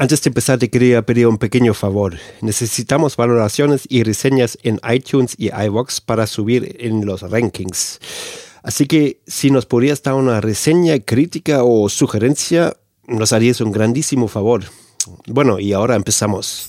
Antes de empezar, te quería pedir un pequeño favor. Necesitamos valoraciones y reseñas en iTunes y iVoox para subir en los rankings. Así que si nos podrías dar una reseña, crítica o sugerencia, nos harías un grandísimo favor. Bueno, y ahora empezamos.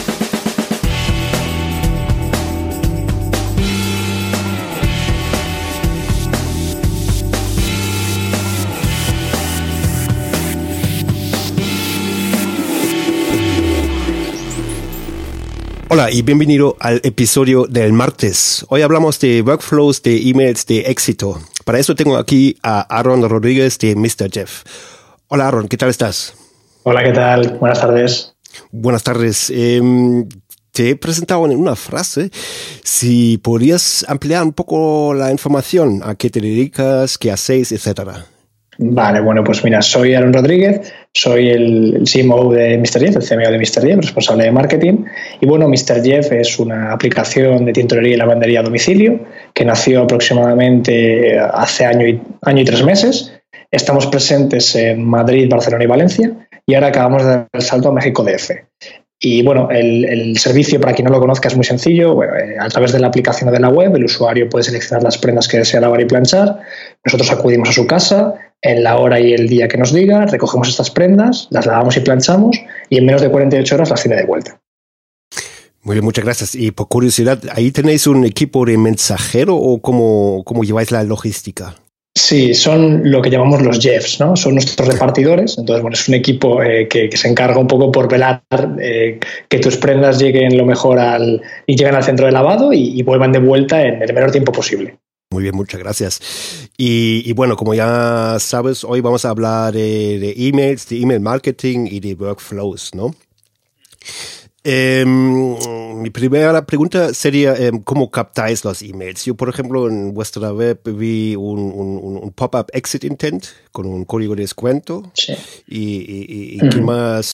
Hola y bienvenido al episodio del martes. Hoy hablamos de workflows de emails de éxito. Para eso tengo aquí a Aaron Rodríguez de Mr. Jeff. Hola Aaron, ¿qué tal estás? Hola, ¿qué tal? Buenas tardes. Buenas tardes. Em, te he presentado en una frase. Si podrías ampliar un poco la información, a qué te dedicas, qué hacéis, etcétera. Vale, bueno, pues mira, soy Aaron Rodríguez, soy el CMO de Mr. Jeff, el CMO de Mr. Jeff, responsable de marketing. Y bueno, Mr. Jeff es una aplicación de tintorería y lavandería a domicilio que nació aproximadamente hace año y, año y tres meses. Estamos presentes en Madrid, Barcelona y Valencia y ahora acabamos de dar el salto a México DF. Y bueno, el, servicio, para quien no lo conozca, es muy sencillo. Eh, a través de la aplicación de la web, el usuario puede seleccionar las prendas que desea lavar y planchar. Nosotros acudimos a su casa en la hora y el día que nos diga, recogemos estas prendas, las lavamos y planchamos y en menos de 48 horas las tiene de vuelta. Muy bien, muchas gracias. Y por curiosidad, ¿ahí tenéis un equipo de mensajero o cómo, cómo lleváis la logística? Sí, son lo que llamamos los Jeffs, ¿no? Son nuestros repartidores. Entonces, bueno, es un equipo eh, que, se encarga un poco por velar eh, que tus prendas lleguen lo mejor al y lleguen al centro de lavado y, vuelvan de vuelta en el menor tiempo posible. Muy bien, muchas gracias. Y, bueno, como ya sabes, hoy vamos a hablar de, de emails, de email marketing y de workflows, ¿no? Eh, mi primera pregunta sería, eh, ¿cómo captáis los emails? Yo, por ejemplo, en vuestra web vi un, un, un pop-up exit intent con un código de descuento. Sí. ¿Y, y, y qué más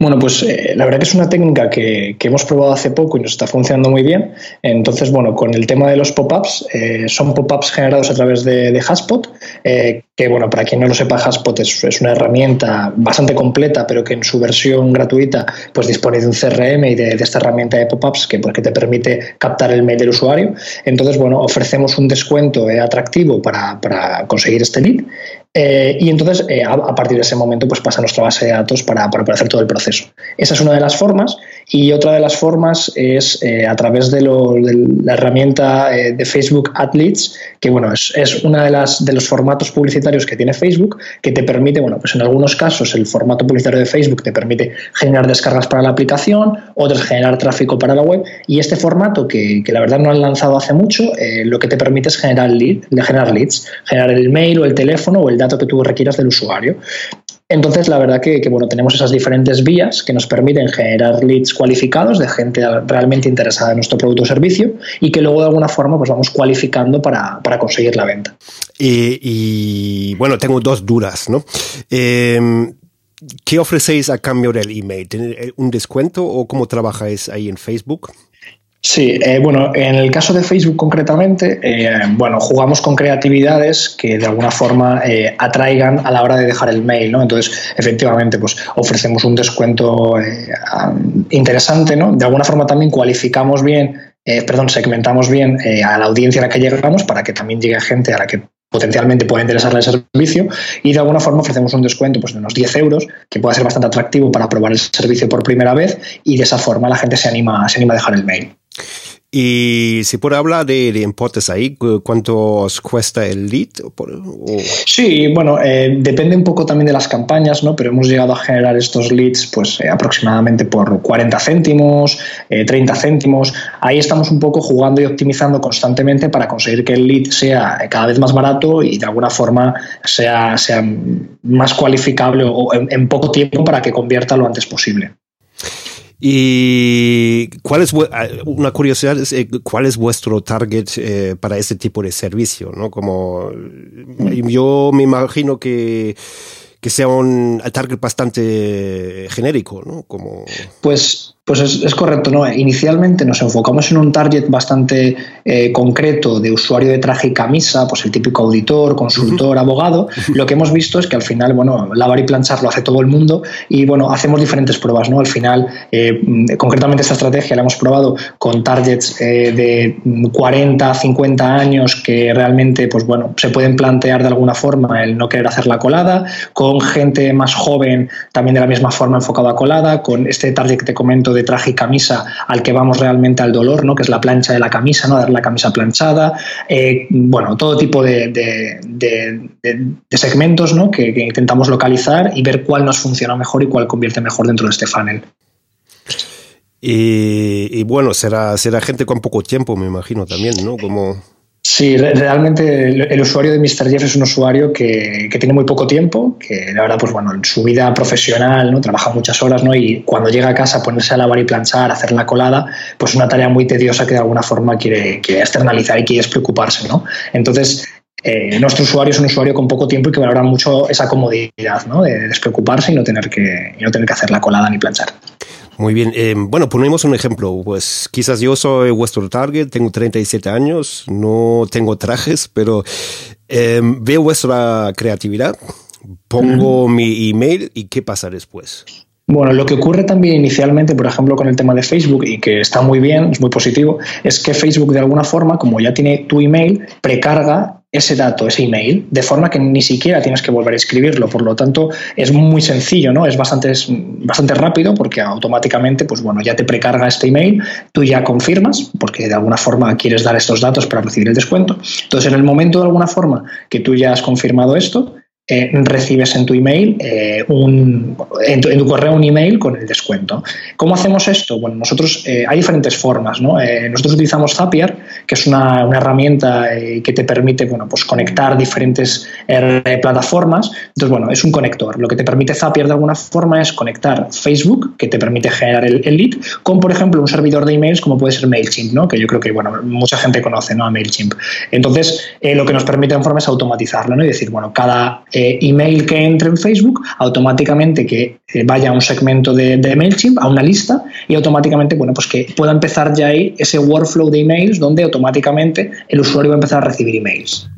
bueno, pues eh, la verdad que es una técnica que, hemos probado hace poco y nos está funcionando muy bien. Entonces, bueno, con el tema de los pop-ups, eh, son pop-ups generados a través de, de eh, que bueno, para quien no lo sepa, Haspot es, una herramienta bastante completa, pero que en su versión gratuita pues dispone de un CRM y de, esta herramienta de pop-ups que, pues, que te permite captar el mail del usuario. Entonces, bueno, ofrecemos un descuento atractivo para, para conseguir este lead eh, y entonces, eh, a, partir de ese momento, pues pasa a nuestra base de datos para, para, poder hacer todo el proceso. Esa es una de las formas. Y otra de las formas es eh, a través de, la herramienta de Facebook AdLeads, que bueno, es, es una de de los formatos publicitarios que tiene Facebook, que te permite, bueno, pues en algunos casos el formato publicitario de Facebook te permite generar descargas para la aplicación, otros generar tráfico para la web. Y este formato, que, la verdad no han lanzado hace mucho, lo que te permite es generar, lead, generar leads, generar el mail o el teléfono o el dato que tú requieras del usuario. Entonces, la verdad que, bueno, tenemos esas diferentes vías que nos permiten generar leads cualificados de gente realmente interesada en nuestro producto o servicio y que luego de alguna forma pues vamos cualificando para, conseguir la venta. Y, bueno, tengo dos dudas, ¿no? Em, ¿Qué ofrecéis a cambio del email? ¿Un descuento o cómo trabajáis ahí en Facebook? Sí, eh, bueno, en el caso de Facebook concretamente, eh, bueno, jugamos con creatividades que de alguna forma eh, atraigan a la hora de dejar el mail, ¿no? Entonces, efectivamente, pues ofrecemos un descuento interesante, ¿no? De alguna forma también cualificamos bien perdón, segmentamos bien a la audiencia a la que llegamos para que también llegue gente a la que potencialmente pueda interesarle el servicio y de alguna forma ofrecemos un descuento pues, de unos 10 euros que pueda ser bastante atractivo para probar el servicio por primera vez y de esa forma la gente se anima, se anima a dejar el mail. Y si puede hablar de, importes ahí, ¿cuánto os cuesta el lead? Sí, bueno, eh, depende un poco también de las campañas, ¿no? Pero hemos llegado a generar estos leads pues eh, aproximadamente por 40 céntimos, 30 eh, céntimos. Ahí estamos un poco jugando y optimizando constantemente para conseguir que el lead sea cada vez más barato y de alguna forma sea, sea más cualificable o en poco tiempo para que convierta lo antes posible. ¿Y cuál es, ah, una curiosidad, es, eh, cuál es vuestro target eh, para este tipo de servicio? ¿no? Como, yo me imagino que, que sea un target bastante genérico, ¿no? Como... Pues pues es, correcto, ¿no? Inicialmente nos enfocamos en un target bastante eh, concreto de usuario de traje y camisa, pues el típico auditor, consultor, abogado. Lo que hemos visto es que al final, bueno, lavar y planchar lo hace todo el mundo y, bueno, hacemos diferentes pruebas, ¿no? Al final, eh, concretamente esta estrategia la hemos probado con targets eh, de 40, 50 años que realmente, pues bueno, se pueden plantear de alguna forma el no querer hacer la colada, con gente más joven también de la misma forma enfocada a colada, con este target que te comento de traje y camisa al que vamos realmente al dolor, ¿no? que es la plancha de la camisa, ¿no? dar la camisa planchada, eh, bueno, todo tipo de, segmentos ¿no? que, intentamos localizar y ver cuál nos funciona mejor y cuál convierte mejor dentro de este funnel. Y, bueno, será, será gente con poco tiempo, me imagino también, ¿no? Como... Sí, realmente el, usuario de Mr. Jeff es un usuario que, tiene muy poco tiempo, que la verdad, pues bueno, en su vida profesional, ¿no? Trabaja muchas horas, ¿no? Y cuando llega a casa, ponerse a lavar y planchar, hacer la colada, pues es una tarea muy tediosa que de alguna forma quiere, externalizar y quiere preocuparse, ¿no? Entonces, eh, nuestro usuario es un usuario con poco tiempo y que valora mucho esa comodidad, ¿no? De despreocuparse y no tener que, y no tener que hacer la colada ni planchar. Muy bien. Eh, bueno, ponemos un ejemplo. Pues quizás yo soy vuestro target, tengo 37 años, no tengo trajes, pero eh, veo vuestra creatividad, pongo mi email y ¿qué pasa después? Bueno, lo que ocurre también inicialmente, por ejemplo, con el tema de Facebook y que está muy bien, es muy positivo, es que Facebook de alguna forma, como ya tiene tu email, precarga ese dato, ese email, de forma que ni siquiera tienes que volver a escribirlo. Por lo tanto, es muy sencillo, ¿no? Es bastante, bastante rápido porque automáticamente, pues bueno, ya te precarga este email, tú ya confirmas, porque de alguna forma quieres dar estos datos para recibir el descuento. Entonces, en el momento de alguna forma que tú ya has confirmado esto, eh, recibes en tu email eh, un, en tu, correo un email con el descuento. ¿Cómo hacemos esto? Bueno, nosotros eh, hay diferentes formas. ¿no? nosotros utilizamos Zapier, que es una, una herramienta que te permite bueno, pues conectar diferentes plataformas. Entonces, bueno, es un conector. Lo que te permite Zapier de alguna forma es conectar Facebook, que te permite generar el, lead, con, por ejemplo, un servidor de emails como puede ser MailChimp, ¿no? que yo creo que bueno, mucha gente conoce ¿no? a MailChimp. Entonces, lo que nos permite de forma es automatizarlo ¿no? y decir, bueno, cada email que entre en Facebook, automáticamente que eh, vaya a un segmento de, MailChimp, a una lista, y automáticamente, bueno, pues que pueda empezar ya ahí ese workflow de emails donde automáticamente el usuario va a empezar a recibir emails.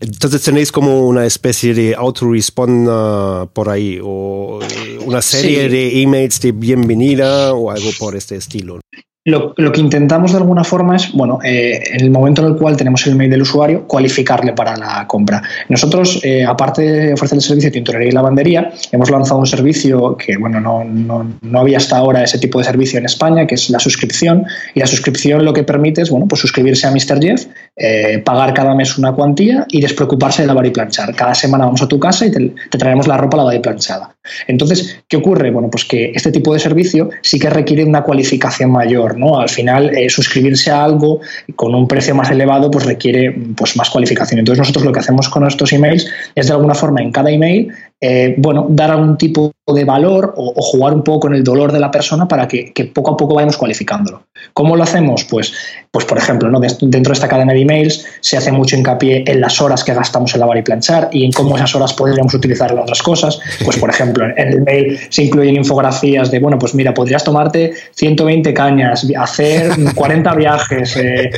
Entonces tenéis como una especie de autorespond uh, por ahí o eh, una serie de emails de bienvenida o algo por este estilo. Lo, que intentamos de alguna forma es, bueno, eh, en el momento en el cual tenemos el mail del usuario, cualificarle para la compra. Nosotros, eh, aparte de ofrecer el servicio de tintorería y lavandería, hemos lanzado un servicio que, bueno, no, no, no, había hasta ahora ese tipo de servicio en España, que es la suscripción. Y la suscripción lo que permite es, bueno, pues suscribirse a Mr. Jeff, eh, pagar cada mes una cuantía y despreocuparse de lavar y planchar. Cada semana vamos a tu casa y te traemos la ropa lavada y planchada. Entonces, ¿qué ocurre? Bueno, pues que este tipo de servicio sí que requiere una cualificación mayor ¿no? Al final, eh, suscribirse a algo con un precio más elevado pues requiere pues, más cualificación. Entonces, nosotros lo que hacemos con nuestros emails es de alguna forma en cada email eh, bueno, dar algún tipo de valor o, jugar un poco con el dolor de la persona para que, poco a poco vayamos cualificándolo. ¿Cómo lo hacemos? Pues, pues por ejemplo, ¿no? dentro de esta cadena de emails se hace mucho hincapié en las horas que gastamos en lavar y planchar y en cómo esas horas podríamos utilizar en otras cosas. Pues, por ejemplo, en el mail se incluyen infografías de, bueno, pues mira, podrías tomarte 120 cañas, hacer 40 viajes, eh,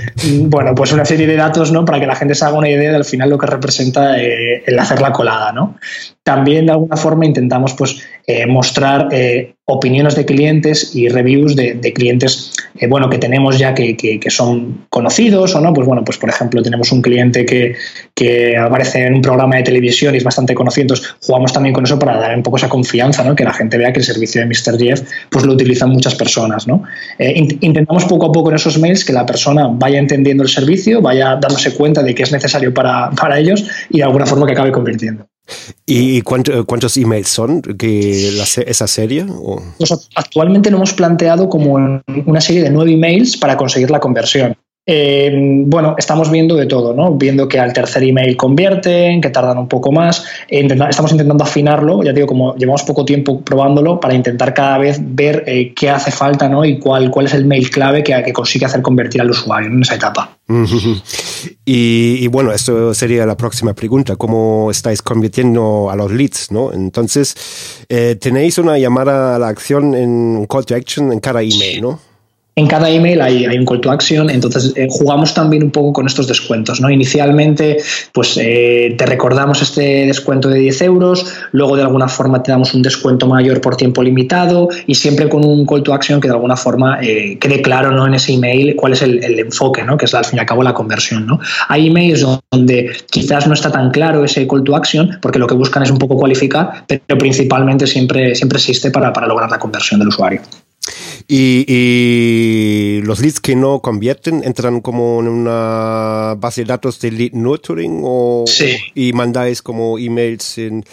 bueno, pues una serie de datos, ¿no? Para que la gente se haga una idea del final lo que representa eh, el hacer la colada, ¿no? También de alguna forma intentamos pues, eh, mostrar eh, opiniones de clientes y reviews de, clientes eh, bueno, que tenemos ya que, que, son conocidos o no. Pues bueno, pues por ejemplo, tenemos un cliente que, que aparece en un programa de televisión y es bastante conocido. Entonces, jugamos también con eso para dar un poco esa confianza, ¿no? que la gente vea que el servicio de Mr. Jeff pues, lo utilizan muchas personas. ¿no? Intentamos poco a poco en esos mails que la persona vaya entendiendo el servicio, vaya dándose cuenta de que es necesario para, para ellos y de alguna forma que acabe convirtiendo. ¿Y cuántos emails son que esa serie? Actualmente no hemos planteado como una serie de nueve emails para conseguir la conversión. Eh, bueno, estamos viendo de todo, ¿no? Viendo que al tercer email convierten, que tardan un poco más. estamos intentando afinarlo, ya digo, como llevamos poco tiempo probándolo, para intentar cada vez ver eh, qué hace falta, ¿no? Y cuál, cuál es el mail clave que, que consigue hacer convertir al usuario en esa etapa. y, bueno, esto sería la próxima pregunta. ¿Cómo estáis convirtiendo a los leads, no? Entonces, eh, tenéis una llamada a la acción en un call to action en cada email, ¿no? En cada email hay, un call to action, entonces eh, jugamos también un poco con estos descuentos. ¿no? Inicialmente, pues eh, te recordamos este descuento de 10 euros, luego de alguna forma te damos un descuento mayor por tiempo limitado y siempre con un call to action que de alguna forma eh, quede claro ¿no? en ese email cuál es el, enfoque, ¿no? que es al fin y al cabo la conversión. ¿no? Hay emails donde quizás no está tan claro ese call to action porque lo que buscan es un poco cualificar, pero principalmente siempre, siempre existe para, para lograr la conversión del usuario. Y, los leads que no convierten entran como en una base de datos de lead nurturing o y mandáis como emails en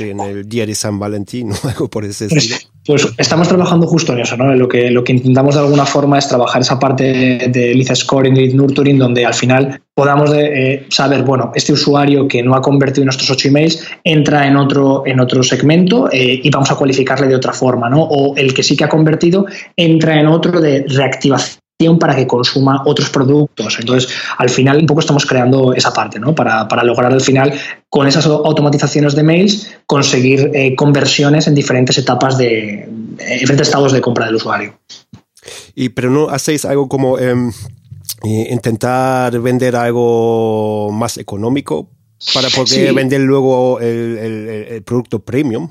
en el día de San Valentín o algo por ese pues, estilo. Pues, estamos trabajando justo en eso, ¿no? Lo que, lo que intentamos de alguna forma es trabajar esa parte de lead scoring, lead nurturing, donde al final podamos eh, saber, bueno, este usuario que no ha convertido nuestros ocho emails entra en otro, en otro segmento eh, y vamos a cualificarle de otra forma, ¿no? O el que sí que ha convertido entra en otro de reactivación para que consuma otros productos. Entonces, al final, un poco estamos creando esa parte, ¿no? Para, lograr al final, con esas automatizaciones de mails, conseguir eh, conversiones en diferentes etapas de, diferentes estados de compra del usuario. Y, pero no hacéis algo como em, intentar vender algo más económico para poder vender luego el producto premium.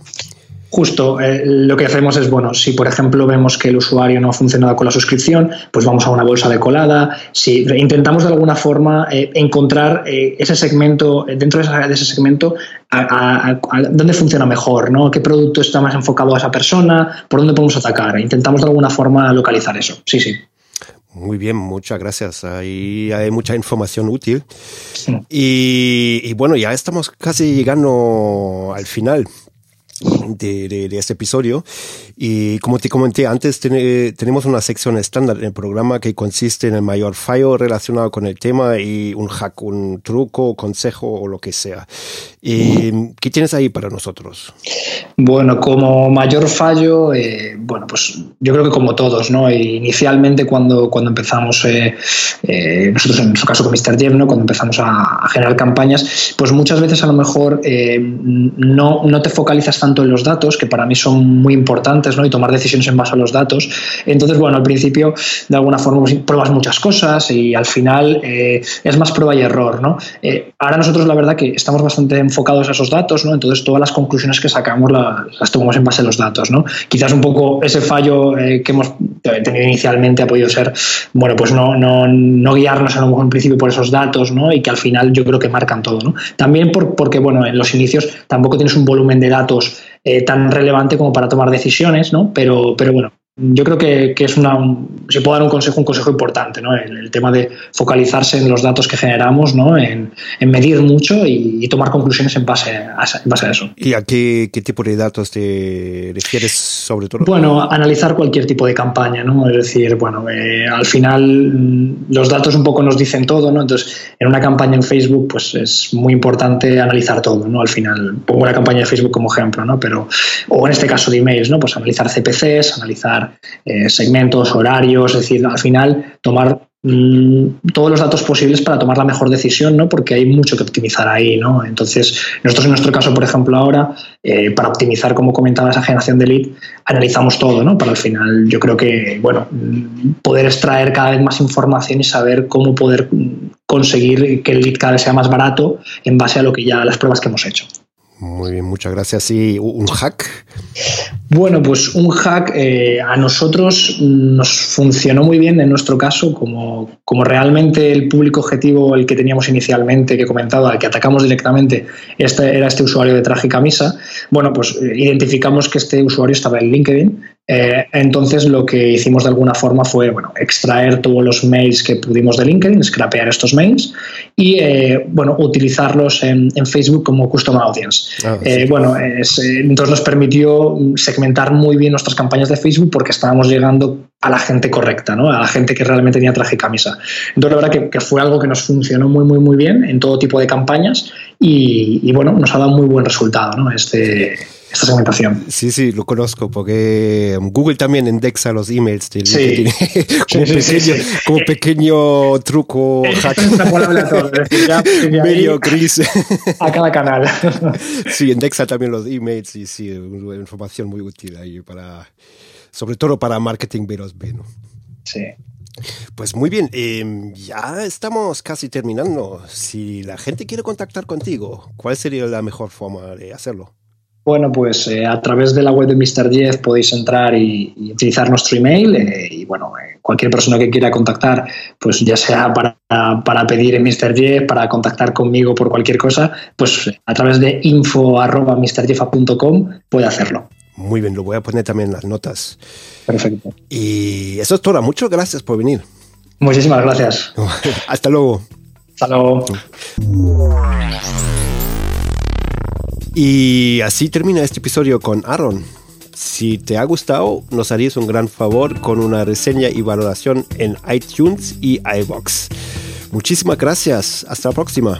Justo, eh, lo que hacemos es, bueno, si por ejemplo vemos que el usuario no ha funcionado con la suscripción, pues vamos a una bolsa de colada. Si intentamos de alguna forma eh, encontrar eh, ese segmento, dentro de, ese segmento, a, dónde funciona mejor, ¿no? ¿Qué producto está más enfocado a esa persona? ¿Por dónde podemos atacar? Intentamos de alguna forma localizar eso. Sí, sí. Muy bien, muchas gracias. Ahí hay mucha información útil. Y, y, bueno, ya estamos casi llegando al final de, de, este episodio. Y como te comenté antes, tenemos una sección estándar en el programa que consiste en el mayor fallo relacionado con el tema y un hack, un truco, consejo o lo que sea. ¿Y ¿Qué tienes ahí para nosotros? Bueno, como mayor fallo, eh, bueno, pues yo creo que como todos, ¿no? Inicialmente cuando, cuando empezamos, eh, eh, nosotros en nuestro caso con Mr. Jeff, ¿no? Cuando empezamos a, a, generar campañas, pues muchas veces a lo mejor no, no te focalizas tanto en los datos, que para mí son muy importantes, ¿no? Y tomar decisiones en base a los datos. Entonces, bueno, al principio, de alguna forma, pues, pruebas muchas cosas y al final eh, es más prueba y error, ¿no? Eh, ahora nosotros, la verdad, que estamos bastante enfocados a esos datos, ¿no? Entonces, todas las conclusiones que sacamos las, tomamos en base a los datos, ¿no? Quizás un poco ese fallo eh, que hemos tenido inicialmente ha podido ser, bueno, pues no, no, no guiarnos a lo en principio por esos datos, ¿no? Y que al final yo creo que marcan todo, ¿no? También por, porque, bueno, en los inicios tampoco tienes un volumen de datos eh, tan relevante como para tomar decisiones, ¿no? Pero, pero bueno, yo creo que, es una, si puedo dar un consejo, un consejo importante, ¿no? El, tema de focalizarse en los datos que generamos, ¿no? En, medir mucho y, tomar conclusiones en base, a, en base a eso. ¿Y a qué, tipo de datos te refieres sobre todo? Bueno, analizar cualquier tipo de campaña, ¿no? Es decir, bueno, eh, al final mm, los datos un poco nos dicen todo, ¿no? Entonces, en una campaña en Facebook, pues es muy importante analizar todo, ¿no? Al final, pongo la campaña de Facebook como ejemplo, ¿no? Pero, o en este caso de emails, ¿no? Pues analizar CPCs, analizar eh, segmentos, horarios, es decir, al final tomar mm, todos los datos posibles para tomar la mejor decisión, ¿no? Porque hay mucho que optimizar ahí, ¿no? Entonces, nosotros en nuestro caso, por ejemplo, ahora, eh, para optimizar, como comentaba, esa generación de lead, analizamos todo, ¿no? Para al final, yo creo que, bueno, poder extraer cada vez más información y saber cómo poder conseguir que el lead cada vez sea más barato en base a lo que ya las pruebas que hemos hecho. Muy bien, muchas gracias. ¿Y un hack? Bueno, pues un hack eh, a nosotros nos funcionó muy bien en nuestro caso, como, como realmente el público objetivo, el que teníamos inicialmente, que he comentado, al que atacamos directamente, este, era este usuario de traje y camisa. Bueno, pues eh, identificamos que este usuario estaba en LinkedIn eh, entonces lo que hicimos de alguna forma fue bueno, extraer todos los mails que pudimos de LinkedIn, scrapear estos mails y eh, bueno, utilizarlos en, Facebook como custom audience. Ah, eh, bueno, entonces nos permitió segmentar muy bien nuestras campañas de Facebook porque estábamos llegando a la gente correcta, ¿no? a la gente que realmente tenía traje y camisa. Entonces la verdad que, fue algo que nos funcionó muy, muy, muy bien en todo tipo de campañas y, y bueno, nos ha dado muy buen resultado ¿no? este segmentación. Sí, sí, lo conozco porque um, Google también indexa los emails de LinkedIn como, pequeño, como, pequeño, truco hack. medio gris. A cada canal. sí, indexa también los emails y sí, información muy útil ahí para, sobre todo para marketing B2B, ¿no? Sí. Pues muy bien, em, ya estamos casi terminando. Si la gente quiere contactar contigo, ¿cuál sería la mejor forma de hacerlo? Bueno, pues eh, a través de la web de Mr. Jeff podéis entrar y, utilizar nuestro email eh, y bueno, eh, cualquier persona que quiera contactar, pues ya sea para, para pedir en Mr. Jeff, para contactar conmigo por cualquier cosa, pues a través de info.mrjeff.com puede hacerlo. Muy bien, lo voy a poner también en las notas. Perfecto. Y eso es todo. Muchas gracias por venir. Muchísimas gracias. Hasta luego. Hasta luego. Y así termina este episodio con Aaron. Si te ha gustado, nos harías un gran favor con una reseña y valoración en iTunes y iBox. Muchísimas gracias. Hasta la próxima.